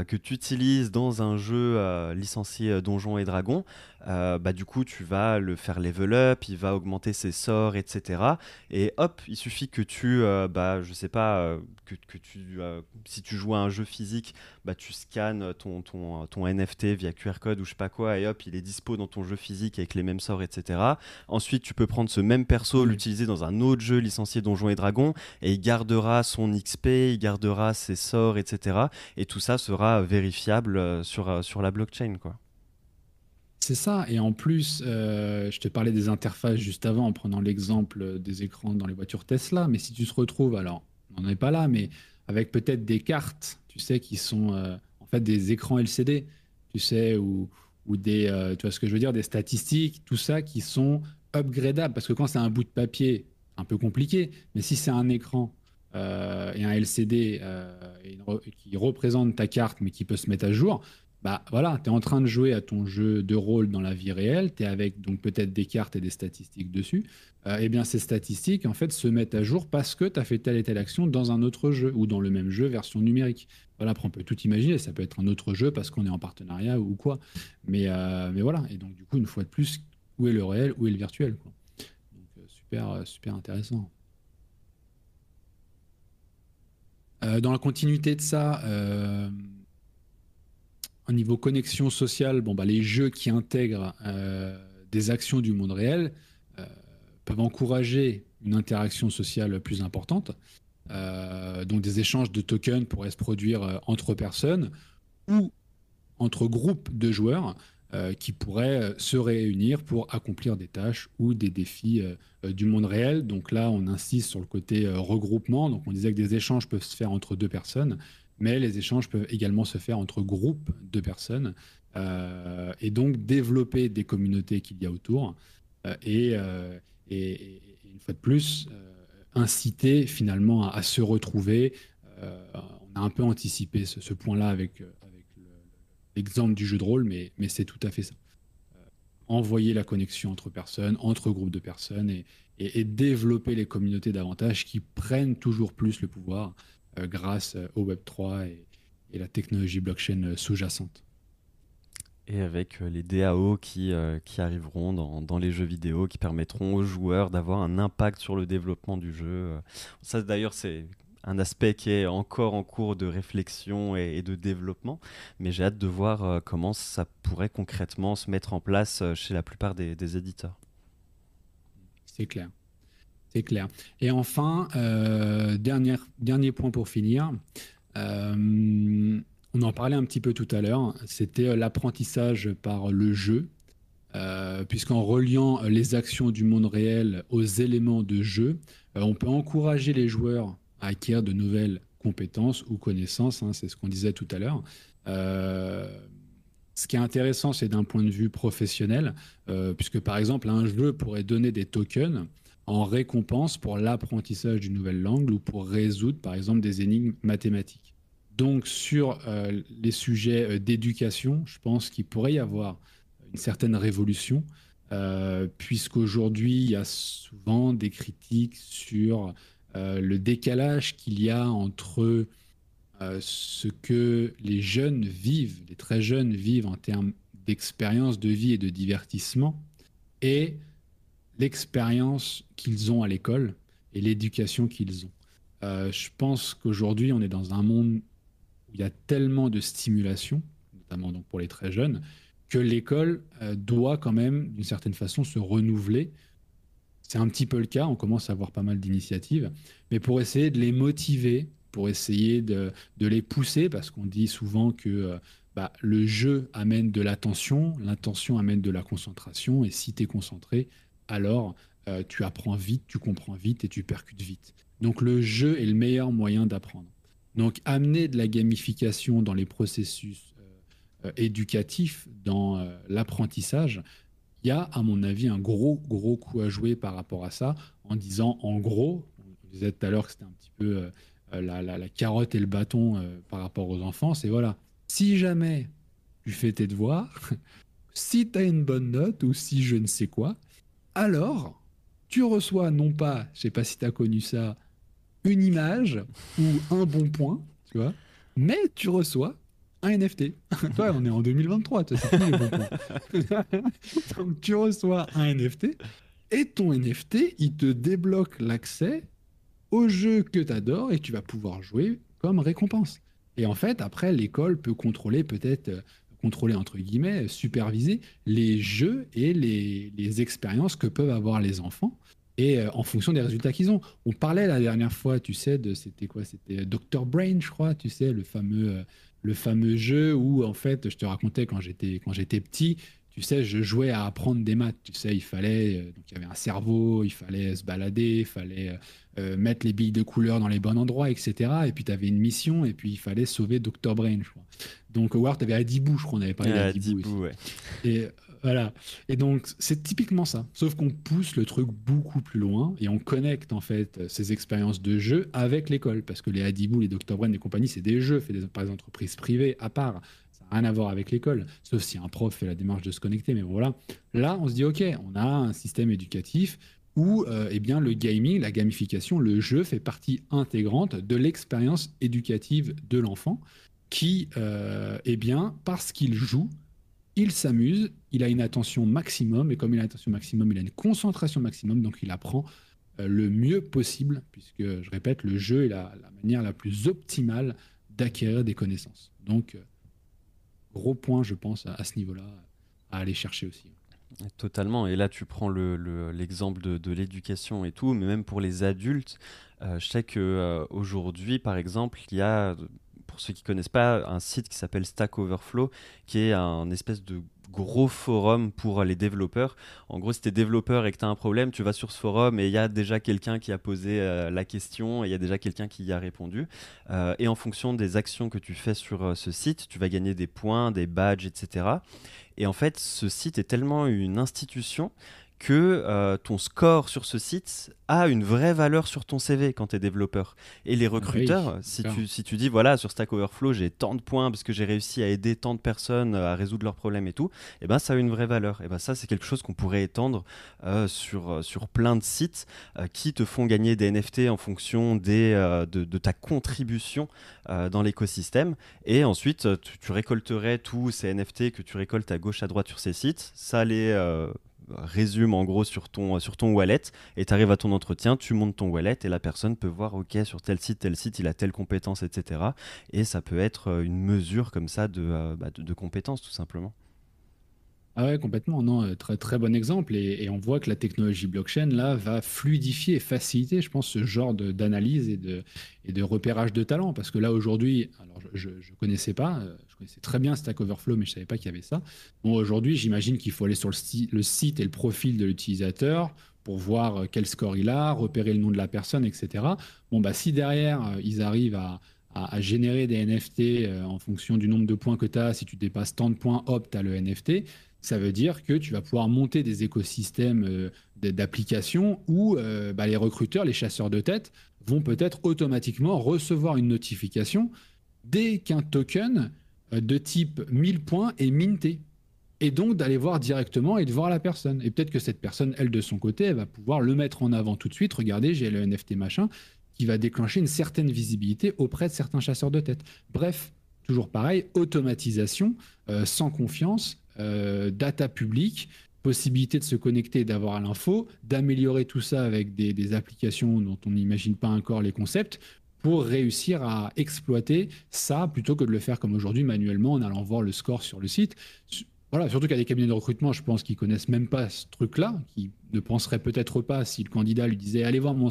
Speaker 1: que tu utilises dans un jeu licencié Donjons et Dragons, bah, du coup, tu vas le faire level up, il va augmenter ses sorts, etc. Et hop, il suffit que tu, bah, je sais pas, que, que, tu, si tu joues à un jeu physique, bah, tu scannes ton, ton, ton NFT via QR code ou je sais pas quoi, et hop, il est dispo dans ton jeu physique avec les mêmes sorts, etc. Ensuite, tu peux prendre ce même perso, l'utiliser dans un autre jeu licencié Donjons et Dragons, et il gardera son XP, il gardera ses sorts, etc. Et tout ça sera vérifiable euh, sur, euh, sur la blockchain, quoi.
Speaker 2: C'est ça, et en plus, euh, je te parlais des interfaces juste avant en prenant l'exemple des écrans dans les voitures Tesla, mais si tu te retrouves, alors on n'en est pas là, mais avec peut-être des cartes, tu sais, qui sont en fait des écrans LCD, tu sais, ou, des, tu vois ce que je veux dire, des statistiques, tout ça qui sont upgradables, parce que quand c'est un bout de papier, un peu compliqué, mais si c'est un écran euh, et un LCD euh, qui représente ta carte mais qui peut se mettre à jour, bah voilà, tu es en train de jouer à ton jeu de rôle dans la vie réelle, tu es avec donc peut-être des cartes et des statistiques dessus. et euh, eh bien ces statistiques en fait se mettent à jour parce que tu as fait telle et telle action dans un autre jeu ou dans le même jeu version numérique. Voilà, après on peut tout imaginer, ça peut être un autre jeu parce qu'on est en partenariat ou quoi. Mais, mais voilà, et donc du coup une fois de plus, où est le réel, où est le virtuel. Donc super, super intéressant. Euh, dans la continuité de ça, euh, au niveau connexion sociale, bon, bah, les jeux qui intègrent euh, des actions du monde réel peuvent encourager une interaction sociale plus importante. donc des échanges de tokens pourraient se produire entre personnes ou entre groupes de joueurs euh, qui pourraient euh, se réunir pour accomplir des tâches ou des défis euh, du monde réel. Donc là, on insiste sur le côté regroupement. Donc on disait que des échanges peuvent se faire entre deux personnes, mais les échanges peuvent également se faire entre groupes de personnes. et donc développer des communautés qu'il y a autour. Et, une fois de plus, inciter finalement à, se retrouver. on a un peu anticipé ce, point-là avec, l'exemple du jeu de rôle, mais, c'est tout à fait ça. Euh, envoyer la connexion entre personnes, entre groupes de personnes et, développer les communautés davantage qui prennent toujours plus le pouvoir euh, grâce euh, au Web3 et, et, la technologie blockchain sous-jacente.
Speaker 1: Et avec les DAO qui, qui arriveront dans, dans, les jeux vidéo, qui permettront aux joueurs d'avoir un impact sur le développement du jeu. Ça d'ailleurs c'est un aspect qui est encore en cours de réflexion et, de développement, mais j'ai hâte de voir euh, comment ça pourrait concrètement se mettre en place euh, chez la plupart des, éditeurs.
Speaker 2: C'est clair. C'est clair. Et enfin, euh, dernier, dernier point pour finir. on en parlait un petit peu tout à l'heure. C'était l'apprentissage par le jeu. Puisqu'en reliant les actions du monde réel aux éléments de jeu, on peut encourager les joueurs acquérir de nouvelles compétences ou connaissances, hein, c'est ce qu'on disait tout à l'heure. Euh, ce qui est intéressant, c'est d'un point de vue professionnel, euh, puisque par exemple, un jeu pourrait donner des tokens en récompense pour l'apprentissage d'une nouvelle langue ou pour résoudre, par exemple, des énigmes mathématiques. Donc, sur euh, les sujets d'éducation, je pense qu'il pourrait y avoir une certaine révolution, puisqu'aujourd'hui, il y a souvent des critiques sur euh, le décalage qu'il y a entre euh, ce que les jeunes vivent, les très jeunes vivent en termes d'expérience de vie et de divertissement, et l'expérience qu'ils ont à l'école et l'éducation qu'ils ont. Euh, je pense qu'aujourd'hui, on est dans un monde où il y a tellement de stimulation, notamment donc pour les très jeunes, que l'école doit quand même, d'une certaine façon, se renouveler c'est un petit peu le cas, on commence à avoir pas mal d'initiatives, mais pour essayer de les motiver, pour essayer de, les pousser, parce qu'on dit souvent que euh, bah, le jeu amène de l'attention, l'intention amène de la concentration, et si tu es concentré, alors euh, tu apprends vite, tu comprends vite et tu percutes vite. Donc le jeu est le meilleur moyen d'apprendre. Donc amener de la gamification dans les processus euh, éducatifs, dans l'apprentissage, il y a, à mon avis, un gros, gros coup à jouer par rapport à ça, en disant, en gros, on disait tout à l'heure que c'était un petit peu euh, la, carotte et le bâton euh, par rapport aux enfants, c'est voilà, si jamais tu fais tes devoirs, *laughs* si tu as une bonne note ou si je ne sais quoi, alors tu reçois non pas, je sais pas si tu as connu ça, une image ou un bon point, tu vois, mais tu reçois un NFT. *laughs* Toi, on est en 2023, tu *laughs* Donc tu reçois un NFT et ton NFT, il te débloque l'accès au jeu que tu adores et tu vas pouvoir jouer comme récompense. Et en fait, après, l'école peut contrôler peut-être euh, contrôler entre guillemets, superviser les jeux et les, les expériences que peuvent avoir les enfants et euh, en fonction des résultats qu'ils ont. On parlait la dernière fois, tu sais, de c'était quoi C'était Dr Brain, je crois, tu sais, le fameux euh, le fameux jeu où en fait, je te racontais quand j'étais quand j'étais petit, tu sais, je jouais à apprendre des maths. Tu sais, il fallait, euh, donc il y avait un cerveau, il fallait se balader, il fallait mettre les billes de couleur dans les bons endroits, etc. Et puis tu avais une mission, et puis il fallait sauver Dr Brain, je crois. Donc, War, tu avais Adibou, je crois, on avait parlé d'Adibou. Ouais. Et voilà. Et donc, c'est typiquement ça. Sauf qu'on pousse le truc beaucoup plus loin et on connecte en fait ces expériences de jeu avec l'école. Parce que les Adibou, les Dr. Brain et compagnie, c'est des jeux faits par des entreprises privées à part. Ça n'a rien à voir avec l'école. Sauf si un prof fait la démarche de se connecter. Mais voilà. Là, on se dit, OK, on a un système éducatif où euh, eh bien, le gaming, la gamification, le jeu fait partie intégrante de l'expérience éducative de l'enfant qui, euh, eh bien, parce qu'il joue, il s'amuse, il a une attention maximum, et comme il a une attention maximum, il a une concentration maximum, donc il apprend euh, le mieux possible, puisque, je répète, le jeu est la, manière la plus optimale d'acquérir des connaissances. Donc, gros point, je pense, à, ce niveau-là, à aller chercher aussi.
Speaker 1: Totalement. Et là, tu prends l'exemple de, l'éducation et tout, mais même pour les adultes, euh, je sais qu'aujourd'hui, par exemple, il y a pour ceux qui connaissent pas, un site qui s'appelle Stack Overflow, qui est un espèce de gros forum pour les développeurs. En gros, si tu es développeur et que tu as un problème, tu vas sur ce forum et il y a déjà quelqu'un qui a posé euh, la question et il y a déjà quelqu'un qui y a répondu. Euh, et en fonction des actions que tu fais sur euh, ce site, tu vas gagner des points, des badges, etc. Et en fait, ce site est tellement une institution que euh, ton score sur ce site a une vraie valeur sur ton CV quand tu es développeur. Et les recruteurs, si, tu, si tu dis, voilà, sur Stack Overflow, j'ai tant de points parce que j'ai réussi à aider tant de personnes euh, à résoudre leurs problèmes et tout, et eh ben ça a une vraie valeur. Et ben ça, c'est quelque chose qu'on pourrait étendre euh, sur, sur plein de sites qui te font gagner des NFT en fonction des, de, de, ta contribution dans l'écosystème. Et ensuite, tu, tu, récolterais tous ces NFT que tu récoltes à gauche, à droite sur ces sites. Ça les résume en gros sur ton, wallet et tu arrives à ton entretien, tu montes ton wallet et la personne peut voir, ok, sur tel site, tel site, il a telle compétence, etc. Et ça peut être euh, une mesure comme ça de, euh, bah, tout simplement.
Speaker 2: Ah ouais, complètement. Non, euh, très, très bon exemple. Et, on voit que la technologie blockchain, là, va fluidifier et faciliter, je pense, ce genre d'analyse et de, repérage de talent. Parce que là, aujourd'hui, je ne connaissais pas, euh, connaissais très bien Stack Overflow, mais je ne savais pas qu'il y avait ça. Bon, aujourd'hui, j'imagine qu'il faut aller sur le, site et le profil de l'utilisateur pour voir euh, quel score il a, repérer le nom de la personne, etc. Bon, bah, si derrière, ils arrivent à, générer des NFT en fonction du nombre de points que tu as, si tu dépasses tant de points, hop, tu as le NFT ça veut dire que tu vas pouvoir monter des écosystèmes euh, d'applications où euh, bah, les recruteurs, les chasseurs de tête, vont peut-être automatiquement recevoir une notification dès qu'un token euh, de type 1000 points est minté. Et donc d'aller voir directement et de voir la personne. Et peut-être que cette personne, elle, de son côté, elle va pouvoir le mettre en avant tout de suite. Regardez, j'ai le NFT machin, qui va déclencher une certaine visibilité auprès de certains chasseurs de tête. Bref, toujours pareil, automatisation, sans confiance, euh, data publique, possibilité de se connecter et d'avoir l'info, d'améliorer tout ça avec des, applications dont on n'imagine pas encore les concepts pour réussir à exploiter ça plutôt que de le faire comme aujourd'hui manuellement en allant voir le score sur le site. Voilà, surtout qu'il y a des cabinets de recrutement, je pense, qui connaissent même pas ce truc-là, qui ne penseraient peut-être pas si le candidat lui disait allez voir mon,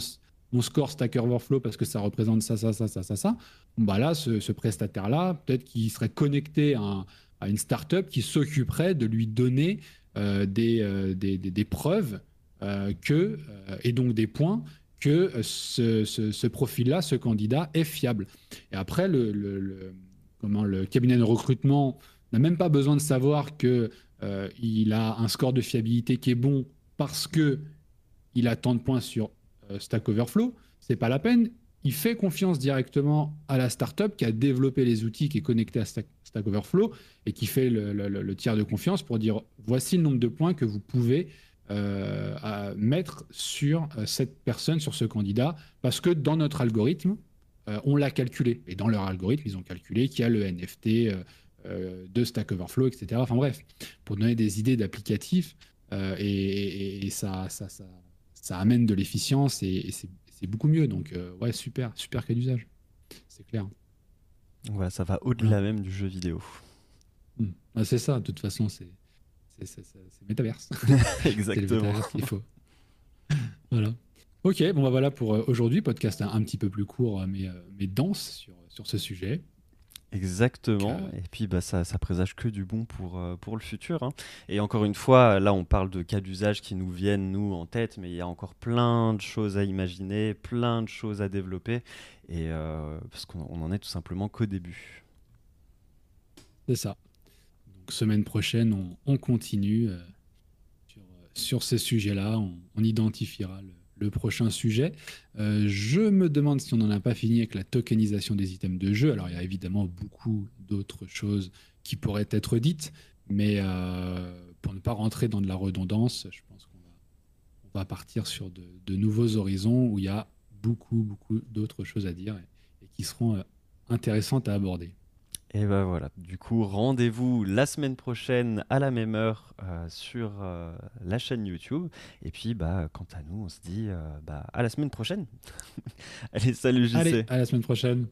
Speaker 2: mon score Stack Overflow parce que ça représente ça, ça, ça, ça, ça, ça. bah là, ce, ce prestataire-là, peut-être qu'il serait connecté à à une startup qui s'occuperait de lui donner euh, euh, des, des, preuves euh, que, et donc des points que ce, profil-là, ce candidat est fiable. Et après, le, comment, le cabinet de recrutement n'a même pas besoin de savoir qu'il il a un score de fiabilité qui est bon parce que il a tant de points sur Stack Overflow. C'est pas la peine il fait confiance directement à la startup qui a développé les outils, qui est connecté à Stack, Overflow et qui fait le, tiers de confiance pour dire voici le nombre de points que vous pouvez euh, mettre sur euh, cette personne, sur ce candidat, parce que dans notre algorithme, on l'a calculé. Et dans leur algorithme, ils ont calculé qu'il y a le NFT de Stack Overflow, etc. Enfin bref, pour donner des idées d'applicatifs, et, ça, ça, ça, ça, amène de l'efficience et, c'est beaucoup mieux. Donc, ouais, super, super cas d'usage. C'est clair.
Speaker 1: Voilà, ça va au-delà même du jeu vidéo.
Speaker 2: Hmm. Ah, c'est ça, de toute façon, c'est métaverse. *laughs*
Speaker 1: Exactement.
Speaker 2: il faut. *laughs* voilà. Ok, bon bah voilà pour euh, aujourd'hui, podcast un, petit peu plus court mais, euh, mais dense sur, sur ce sujet.
Speaker 1: Exactement. Et puis bah, ça, ça présage que du bon pour, euh, pour le futur. Hein. Et encore une fois, là on parle de cas d'usage qui nous viennent nous en tête, mais il y a encore plein de choses à imaginer, plein de choses à développer. Et parce qu'on n'en est tout simplement qu'au début.
Speaker 2: C'est ça semaine prochaine, on, continue euh, sur, ces sujets-là. On, identifiera le, prochain sujet. Euh, je me demande si on n'en a pas fini avec la tokenisation des items de jeu. Alors, il y a évidemment beaucoup d'autres choses qui pourraient être dites, mais euh, pour ne pas rentrer dans de la redondance, je pense qu'on va, va, partir sur de, nouveaux horizons où il y a beaucoup, beaucoup d'autres choses à dire et qui seront intéressantes à aborder.
Speaker 1: Et ben voilà, du coup, rendez-vous la semaine prochaine à la même heure euh, sur euh, la chaîne YouTube. Et puis, bah, quant à nous, on se dit euh, bah, à la semaine prochaine. *laughs* Allez, salut JC.
Speaker 2: À la semaine prochaine.